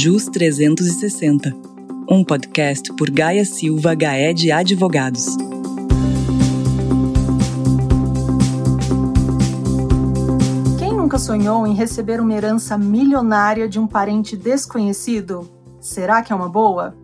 JUS 360, um podcast por Gaia Silva Gaed Advogados. Quem nunca sonhou em receber uma herança milionária de um parente desconhecido? Será que é uma boa?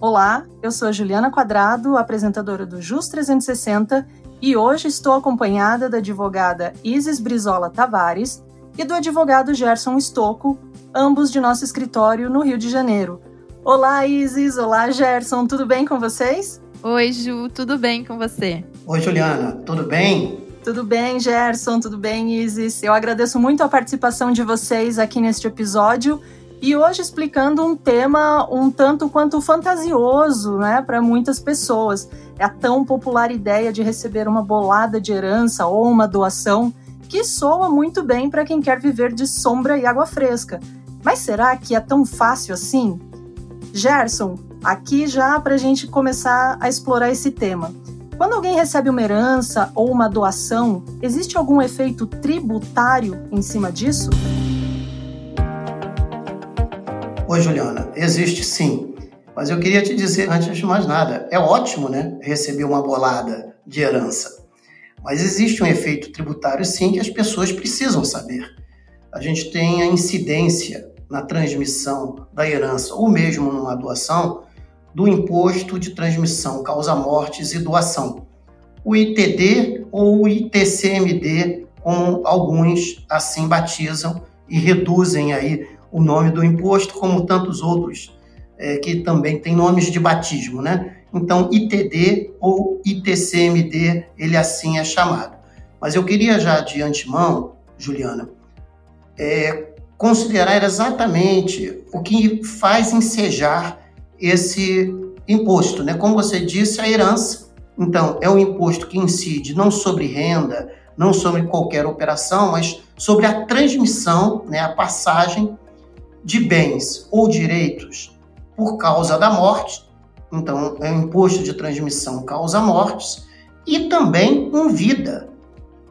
Olá, eu sou Juliana Quadrado, apresentadora do JUS 360, e hoje estou acompanhada da advogada Isis Brizola Tavares e do advogado Gerson Estocco, ambos de nosso escritório no Rio de Janeiro. Olá, Isis! Olá, Gerson! Tudo bem com vocês? Oi, Ju, tudo bem com você? Oi, Juliana, tudo bem? Tudo bem, Gerson, tudo bem, Isis? Eu agradeço muito a participação de vocês aqui neste episódio e hoje explicando um tema um tanto quanto fantasioso, né, para muitas pessoas. É a tão popular ideia de receber uma bolada de herança ou uma doação, que soa muito bem para quem quer viver de sombra e água fresca. Mas será que é tão fácil assim? Gerson, aqui já para a gente começar a explorar esse tema. Quando alguém recebe uma herança ou uma doação, existe algum efeito tributário em cima disso? Oi, Juliana. Existe sim. Mas eu queria te dizer, antes de mais nada, é ótimo, né, receber uma bolada de herança. Mas existe um efeito tributário, sim, que as pessoas precisam saber. A gente tem a incidência na transmissão da herança, ou mesmo numa doação, do imposto de transmissão causa-mortes e doação. O ITD ou o ITCMD, como alguns assim batizam e reduzem aí o nome do imposto, como tantos outros é, que também têm nomes de batismo, né? Então, ITD ou ITCMD, ele assim é chamado. Mas eu queria já de antemão, Juliana, é, considerar exatamente o que faz ensejar esse imposto, né? Como você disse, a herança. Então, é um imposto que incide não sobre renda, não sobre qualquer operação, mas sobre a transmissão, né, a passagem de bens ou direitos por causa da morte, então é um imposto de transmissão causa mortes, e também em vida,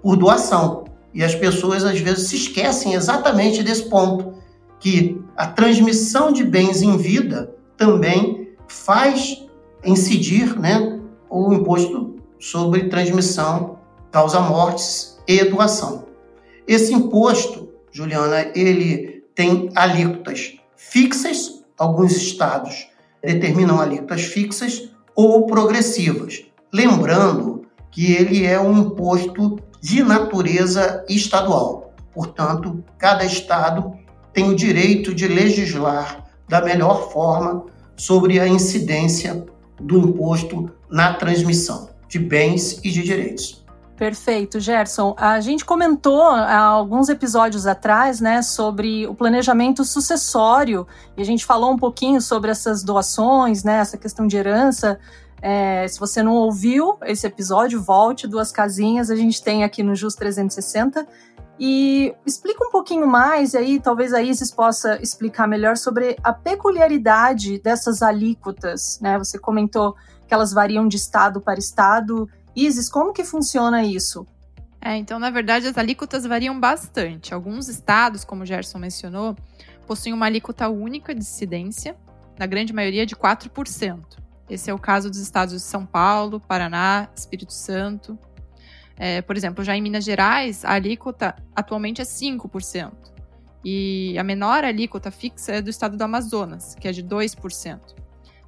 por doação. E as pessoas às vezes se esquecem exatamente desse ponto, que a transmissão de bens em vida também faz incidir né, o imposto sobre transmissão causa mortes e doação. Esse imposto, Juliana, ele tem alíquotas fixas, alguns estados determinam alíquotas fixas ou progressivas. Lembrando que ele é um imposto de natureza estadual. Portanto, cada estado tem o direito de legislar da melhor forma sobre a incidência do imposto na transmissão de bens e de direitos. Perfeito, Gerson. A gente comentou há alguns episódios atrás, né, sobre o planejamento sucessório e a gente falou um pouquinho sobre essas doações, né, essa questão de herança. É, se você não ouviu esse episódio, volte duas casinhas. A gente tem aqui no Jus 360 e explica um pouquinho mais, e aí talvez a Isis possa explicar melhor sobre a peculiaridade dessas alíquotas. Né? Você comentou que elas variam de estado para estado Isis, como que funciona isso? É, então, na verdade, as alíquotas variam bastante. Alguns estados, como o Gerson mencionou, possuem uma alíquota única de incidência, na grande maioria de 4%. Esse é o caso dos estados de São Paulo, Paraná, Espírito Santo. É, por exemplo, já em Minas Gerais, a alíquota atualmente é 5%. E a menor alíquota fixa é do estado do Amazonas, que é de 2%.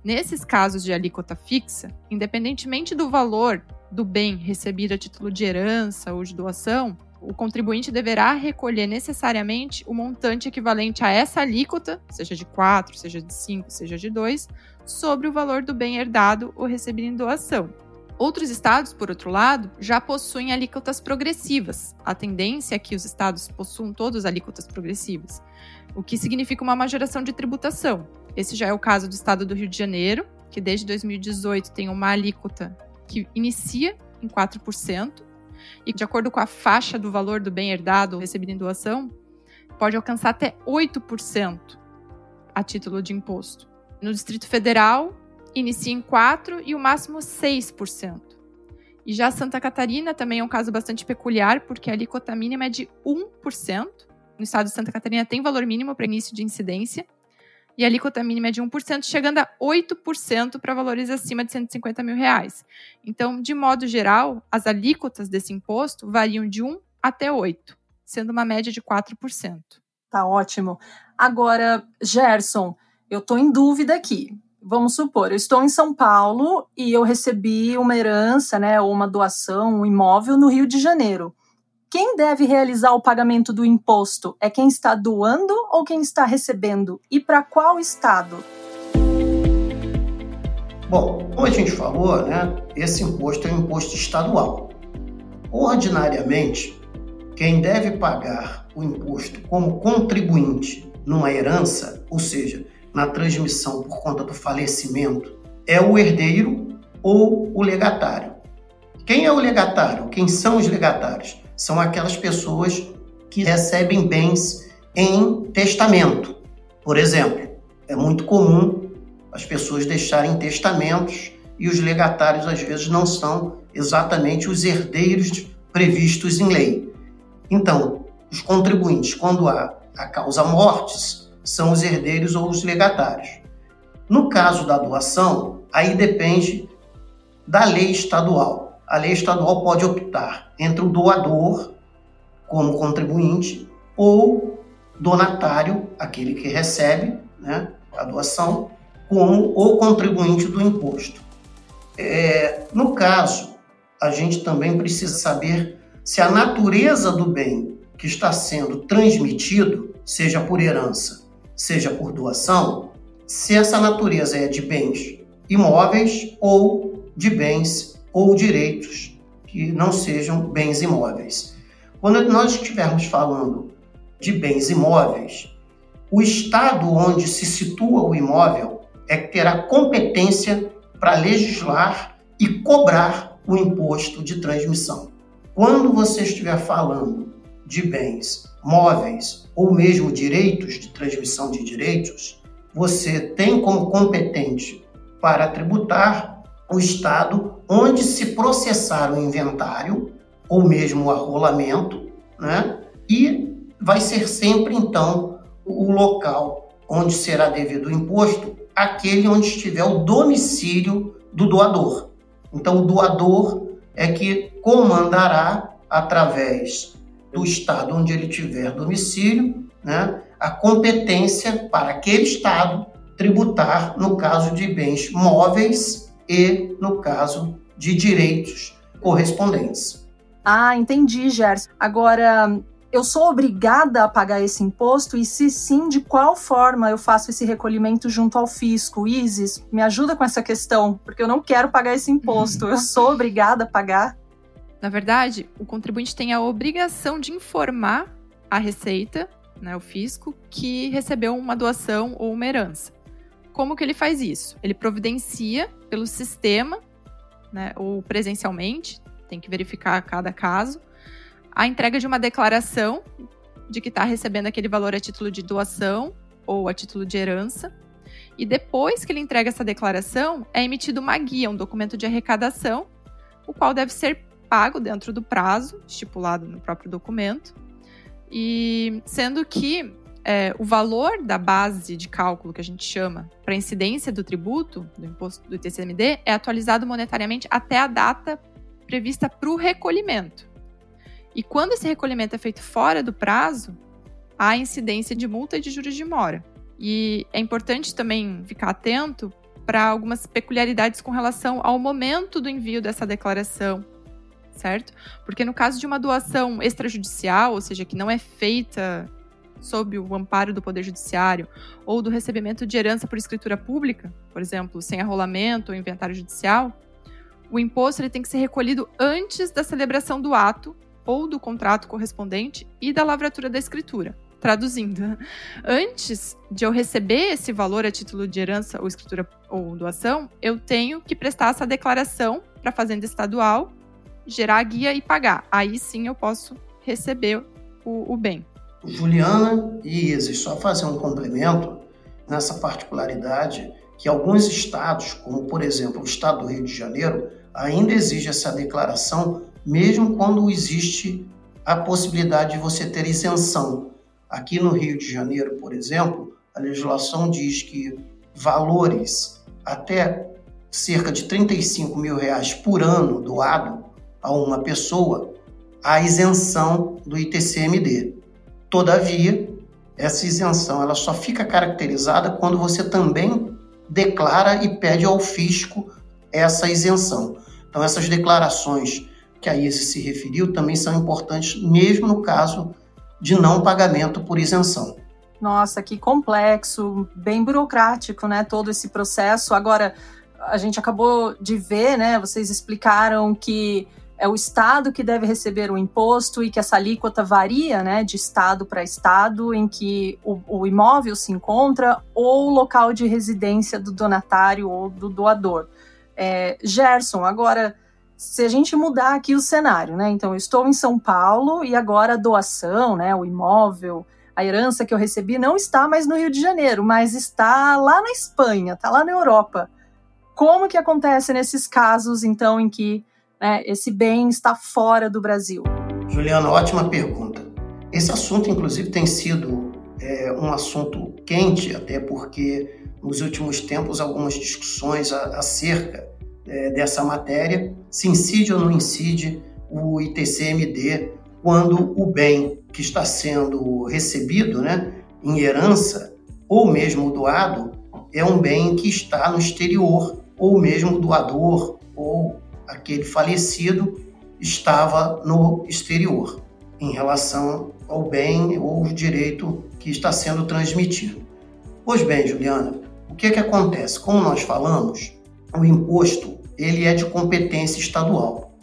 Nesses casos de alíquota fixa, independentemente do valor do bem recebido a título de herança ou de doação, o contribuinte deverá recolher necessariamente o montante equivalente a essa alíquota, seja de 4, seja de 5, seja de 2, sobre o valor do bem herdado ou recebido em doação. Outros estados, por outro lado, já possuem alíquotas progressivas. A tendência é que os estados possuam todos alíquotas progressivas, o que significa uma majoração de tributação. Esse já é o caso do estado do Rio de Janeiro, que desde 2018 tem uma alíquota que inicia em 4%, e de acordo com a faixa do valor do bem herdado ou recebido em doação, pode alcançar até 8% a título de imposto. No Distrito Federal, inicia em 4% e o máximo 6%. E já Santa Catarina também é um caso bastante peculiar, porque a alíquota mínima é de 1%. No estado de Santa Catarina tem valor mínimo para início de incidência, e a alíquota mínima é de 1%, chegando a 8% para valores acima de 150 mil reais. Então, de modo geral, as alíquotas desse imposto variam de 1 até 8, sendo uma média de 4%. Tá ótimo. Agora, Gerson, eu estou em dúvida aqui. Vamos supor, eu estou em São Paulo e eu recebi uma herança, né, ou uma doação, um imóvel no Rio de Janeiro. Quem deve realizar o pagamento do imposto? É quem está doando ou quem está recebendo? E para qual estado? Bom, como a gente falou, né, esse imposto é um imposto estadual. Ordinariamente, quem deve pagar o imposto como contribuinte numa herança, ou seja, na transmissão por conta do falecimento, é o herdeiro ou o legatário. Quem é o legatário? Quem são os legatários? são aquelas pessoas que recebem bens em testamento. Por exemplo, é muito comum as pessoas deixarem testamentos e os legatários às vezes não são exatamente os herdeiros previstos em lei. Então, os contribuintes, quando há a causa mortes, são os herdeiros ou os legatários. No caso da doação, aí depende da lei estadual a lei estadual pode optar entre o doador, como contribuinte, ou donatário, aquele que recebe né, a doação, como o contribuinte do imposto. É, no caso, a gente também precisa saber se a natureza do bem que está sendo transmitido, seja por herança, seja por doação, se essa natureza é de bens imóveis ou de bens ou direitos que não sejam bens imóveis. Quando nós estivermos falando de bens imóveis, o estado onde se situa o imóvel é que terá competência para legislar e cobrar o imposto de transmissão. Quando você estiver falando de bens móveis ou mesmo direitos de transmissão de direitos, você tem como competente para tributar o estado onde se processar o inventário ou mesmo o arrolamento, né? E vai ser sempre então o local onde será devido o imposto, aquele onde estiver o domicílio do doador. Então o doador é que comandará através do estado onde ele tiver domicílio, né, a competência para aquele estado tributar no caso de bens móveis e no caso de direitos correspondentes. Ah, entendi, Gerson. Agora, eu sou obrigada a pagar esse imposto e se sim, de qual forma eu faço esse recolhimento junto ao fisco? Isis, me ajuda com essa questão, porque eu não quero pagar esse imposto. Eu sou obrigada a pagar? Na verdade, o contribuinte tem a obrigação de informar a Receita, né, o fisco, que recebeu uma doação ou uma herança. Como que ele faz isso? Ele providencia pelo sistema, né, ou presencialmente, tem que verificar cada caso, a entrega de uma declaração de que está recebendo aquele valor a título de doação ou a título de herança. E depois que ele entrega essa declaração, é emitido uma guia, um documento de arrecadação, o qual deve ser pago dentro do prazo estipulado no próprio documento. E sendo que é, o valor da base de cálculo que a gente chama para incidência do tributo, do imposto do TCMD, é atualizado monetariamente até a data prevista para o recolhimento. E quando esse recolhimento é feito fora do prazo, há incidência de multa e de juros de mora. E é importante também ficar atento para algumas peculiaridades com relação ao momento do envio dessa declaração, certo? Porque no caso de uma doação extrajudicial, ou seja, que não é feita sob o amparo do Poder Judiciário ou do recebimento de herança por escritura pública, por exemplo, sem arrolamento ou inventário judicial, o imposto ele tem que ser recolhido antes da celebração do ato ou do contrato correspondente e da lavratura da escritura. Traduzindo, antes de eu receber esse valor a título de herança ou escritura ou doação, eu tenho que prestar essa declaração para a Fazenda Estadual, gerar a guia e pagar. Aí sim eu posso receber o, o bem. Juliana e Isis, só fazer um complemento nessa particularidade que alguns estados, como por exemplo o estado do Rio de Janeiro, ainda exige essa declaração, mesmo quando existe a possibilidade de você ter isenção. Aqui no Rio de Janeiro, por exemplo, a legislação diz que valores até cerca de 35 mil reais por ano doado a uma pessoa, há isenção do ITCMD. Todavia, essa isenção ela só fica caracterizada quando você também declara e pede ao fisco essa isenção. Então, essas declarações que a ISE se referiu também são importantes, mesmo no caso de não pagamento por isenção. Nossa, que complexo, bem burocrático, né? Todo esse processo. Agora, a gente acabou de ver, né? Vocês explicaram que é o estado que deve receber o imposto e que essa alíquota varia, né, de estado para estado em que o, o imóvel se encontra ou o local de residência do donatário ou do doador. É, Gerson, agora se a gente mudar aqui o cenário, né? Então, eu estou em São Paulo e agora a doação, né, o imóvel, a herança que eu recebi não está mais no Rio de Janeiro, mas está lá na Espanha, está lá na Europa. Como que acontece nesses casos, então, em que né, esse bem está fora do Brasil? Juliana, ótima pergunta. Esse assunto, inclusive, tem sido é, um assunto quente, até porque nos últimos tempos algumas discussões acerca é, dessa matéria, se incide ou não incide o ITCMD quando o bem que está sendo recebido né, em herança ou mesmo doado é um bem que está no exterior, ou mesmo doador ou aquele falecido estava no exterior em relação ao bem ou direito que está sendo transmitido. Pois bem, Juliana, o que, é que acontece? Como nós falamos, o imposto ele é de competência estadual.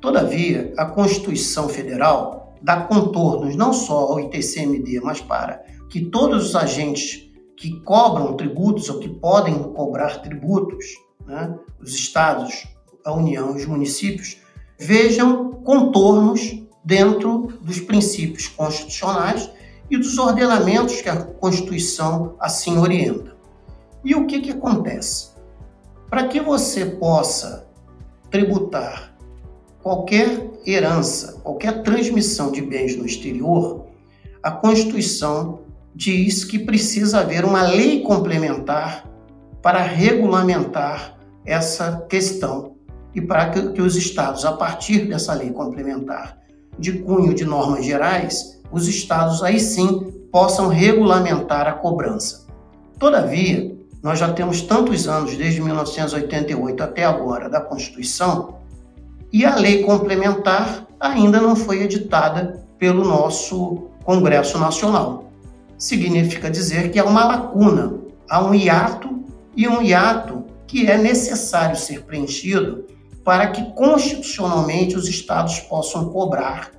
Todavia, a Constituição Federal dá contornos não só ao ITCMD, mas para que todos os agentes que cobram tributos ou que podem cobrar tributos, né, os estados, a União e os municípios, vejam contornos dentro dos princípios constitucionais e dos ordenamentos que a Constituição assim orienta. E o que, que acontece? Para que você possa tributar qualquer herança, qualquer transmissão de bens no exterior, a Constituição diz que precisa haver uma lei complementar para regulamentar essa questão e para que, os estados, a partir dessa lei complementar de cunho de normas gerais, os estados aí sim possam regulamentar a cobrança. Todavia, nós já temos tantos anos, desde 1988 até agora, da Constituição, e a lei complementar ainda não foi editada pelo nosso Congresso Nacional. Significa dizer que há uma lacuna, há um hiato e um hiato que é necessário ser preenchido para que constitucionalmente os estados possam cobrar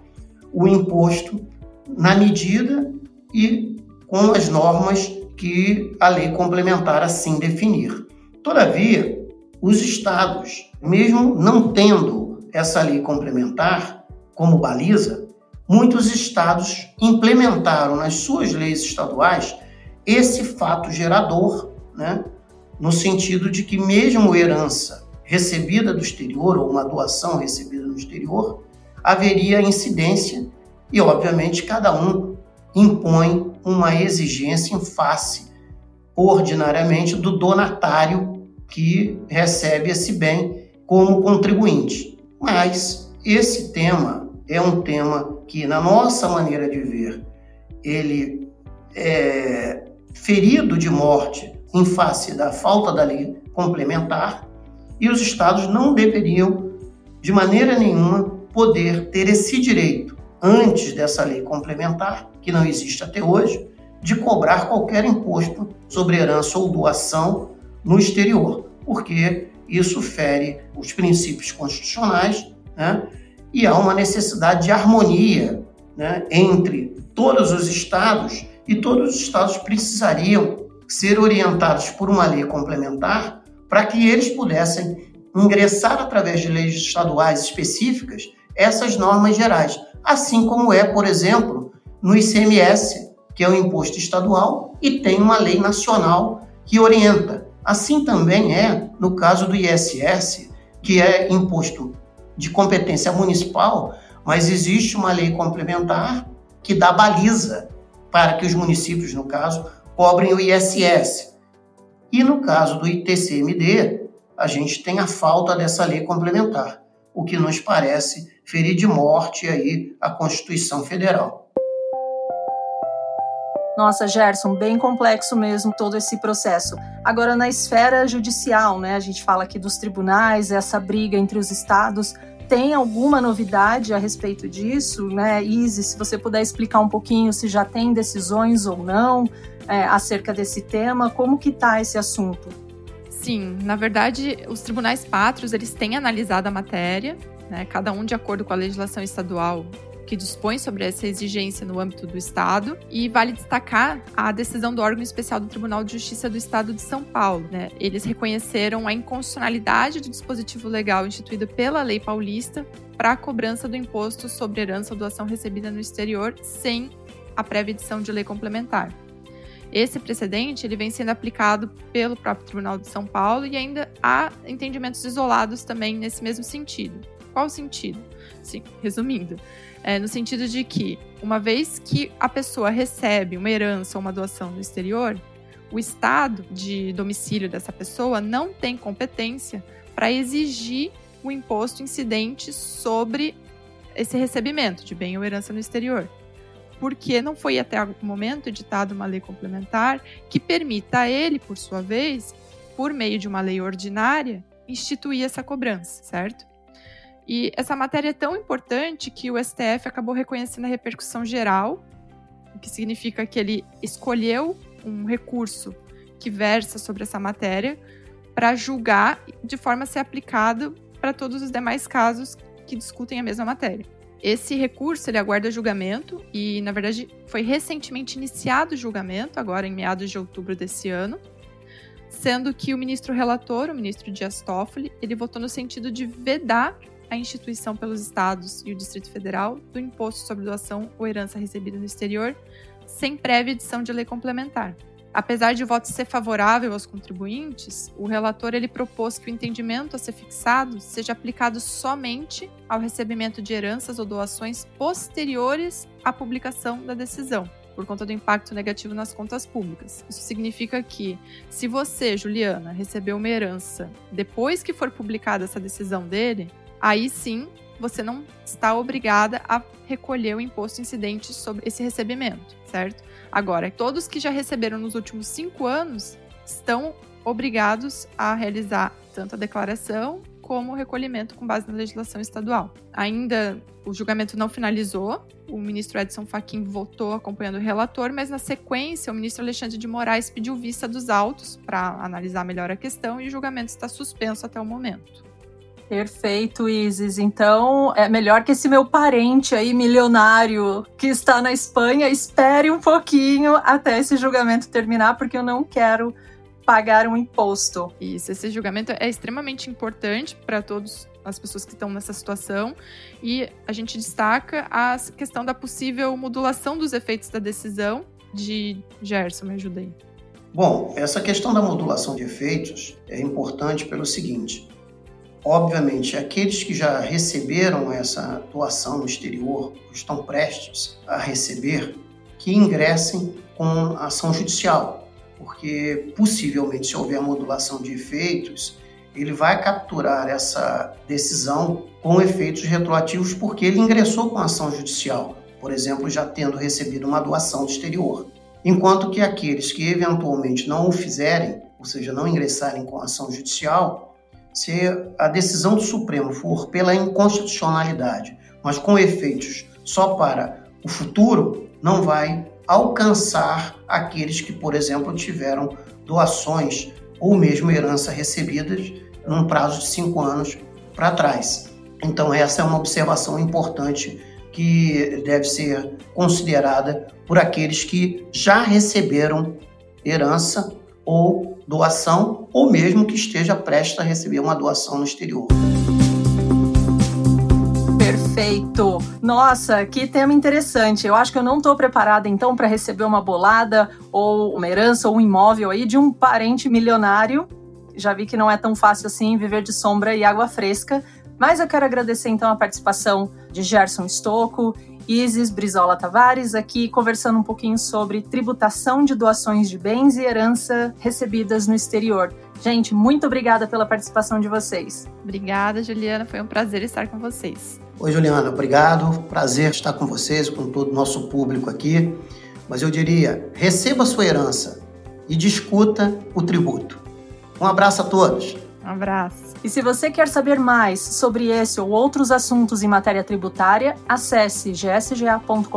o imposto na medida e com as normas que a lei complementar assim definir. Todavia, os estados, mesmo não tendo essa lei complementar como baliza, muitos estados implementaram nas suas leis estaduais esse fato gerador, né, no sentido de que mesmo herança recebida do exterior ou uma doação recebida no exterior, haveria incidência e, obviamente, cada um impõe uma exigência em face, ordinariamente, do donatário que recebe esse bem como contribuinte. Mas esse tema é um tema que, na nossa maneira de ver, ele é ferido de morte em face da falta da lei complementar e os estados não deveriam, de maneira nenhuma, poder ter esse direito antes dessa lei complementar, que não existe até hoje, de cobrar qualquer imposto sobre herança ou doação no exterior, porque isso fere os princípios constitucionais né? e há uma necessidade de harmonia né? entre todos os estados e todos os estados precisariam ser orientados por uma lei complementar para que eles pudessem ingressar através de leis estaduais específicas essas normas gerais assim como é, por exemplo, no ICMS, que é o imposto estadual, e tem uma lei nacional que orienta. Assim também é no caso do ISS, que é imposto de competência municipal, mas existe uma lei complementar que dá baliza para que os municípios, no caso, cobrem o ISS. E no caso do ITCMD, a gente tem a falta dessa lei complementar, o que nos parece ferir de morte aí a Constituição Federal. Nossa, Gerson, bem complexo mesmo todo esse processo. Agora, na esfera judicial, né, a gente fala aqui dos tribunais, essa briga entre os estados. Tem alguma novidade a respeito disso, né, Isis? Se você puder explicar um pouquinho se já tem decisões ou não é, acerca desse tema, como que está esse assunto? Sim, na verdade, os tribunais pátrios eles têm analisado a matéria, né, cada um de acordo com a legislação estadual que dispõe sobre essa exigência no âmbito do Estado. E vale destacar a decisão do órgão especial do Tribunal de Justiça do Estado de São Paulo. Né? Eles reconheceram a inconstitucionalidade do dispositivo legal instituído pela lei paulista para a cobrança do imposto sobre herança ou doação recebida no exterior sem a prévia edição de lei complementar. Esse precedente ele vem sendo aplicado pelo próprio Tribunal de São Paulo e ainda há entendimentos isolados também nesse mesmo sentido. Qual o sentido? Sim, resumindo, é no sentido de que, uma vez que a pessoa recebe uma herança ou uma doação no exterior, o estado de domicílio dessa pessoa não tem competência para exigir o imposto incidente sobre esse recebimento de bem ou herança no exterior porque não foi até o momento editada uma lei complementar que permita a ele, por sua vez, por meio de uma lei ordinária, instituir essa cobrança, certo? E essa matéria é tão importante que o STF acabou reconhecendo a repercussão geral, o que significa que ele escolheu um recurso que versa sobre essa matéria para julgar de forma a ser aplicado para todos os demais casos que discutem a mesma matéria. Esse recurso ele aguarda julgamento e, na verdade, foi recentemente iniciado o julgamento, agora em meados de outubro desse ano, sendo que o ministro relator, o ministro Dias Toffoli, ele votou no sentido de vedar a instituição pelos estados e o Distrito Federal do imposto sobre doação ou herança recebida no exterior, sem prévia edição de lei complementar. Apesar de o voto ser favorável aos contribuintes, o relator ele propôs que o entendimento a ser fixado seja aplicado somente ao recebimento de heranças ou doações posteriores à publicação da decisão, por conta do impacto negativo nas contas públicas. Isso significa que, se você, Juliana, recebeu uma herança depois que for publicada essa decisão dele, aí sim você não está obrigada a recolher o imposto incidente sobre esse recebimento, certo? Agora, todos que já receberam nos últimos cinco anos estão obrigados a realizar tanto a declaração como o recolhimento com base na legislação estadual. Ainda o julgamento não finalizou, o ministro Edson Fachin votou acompanhando o relator, mas na sequência o ministro Alexandre de Moraes pediu vista dos autos para analisar melhor a questão e o julgamento está suspenso até o momento. Perfeito, Isis. Então, é melhor que esse meu parente aí, milionário, que está na Espanha, espere um pouquinho até esse julgamento terminar, porque eu não quero pagar um imposto. Isso, esse julgamento é extremamente importante para todas as pessoas que estão nessa situação e a gente destaca a questão da possível modulação dos efeitos da decisão de Gerson, me ajudei. Bom, essa questão da modulação de efeitos é importante pelo seguinte: Obviamente, aqueles que já receberam essa doação no exterior, estão prestes a receber, que ingressem com ação judicial, porque possivelmente, se houver modulação de efeitos, ele vai capturar essa decisão com efeitos retroativos porque ele ingressou com ação judicial, por exemplo, já tendo recebido uma doação do exterior. Enquanto que aqueles que eventualmente não o fizerem, ou seja, não ingressarem com ação judicial, se a decisão do Supremo for pela inconstitucionalidade, mas com efeitos só para o futuro, não vai alcançar aqueles que, por exemplo, tiveram doações ou mesmo herança recebidas num prazo de cinco anos para trás. Então, essa é uma observação importante que deve ser considerada por aqueles que já receberam herança ou doação, ou mesmo que esteja prestes a receber uma doação no exterior. Perfeito. Nossa, que tema interessante. Eu acho que eu não estou preparada então para receber uma bolada ou uma herança ou um imóvel aí de um parente milionário. Já vi que não é tão fácil assim viver de sombra e água fresca. Mas eu quero agradecer então a participação de Gerson Stocco Isis Brizola Tavares, aqui conversando um pouquinho sobre tributação de doações de bens e herança recebidas no exterior. Gente, muito obrigada pela participação de vocês. Obrigada, Juliana. Foi um prazer estar com vocês. Oi, Juliana. Obrigado. Prazer estar com vocês, com todo o nosso público aqui. Mas eu diria: receba sua herança e discuta o tributo. Um abraço a todos. Um abraço. E se você quer saber mais sobre esse ou outros assuntos em matéria tributária, acesse gsga.com.br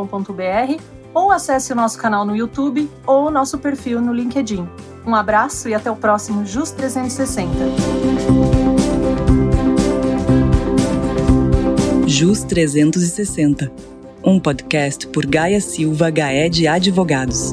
ou acesse o nosso canal no YouTube ou o nosso perfil no LinkedIn. Um abraço e até o próximo Just 360. Jus 360, um podcast por Gaia Silva Gaé de Advogados.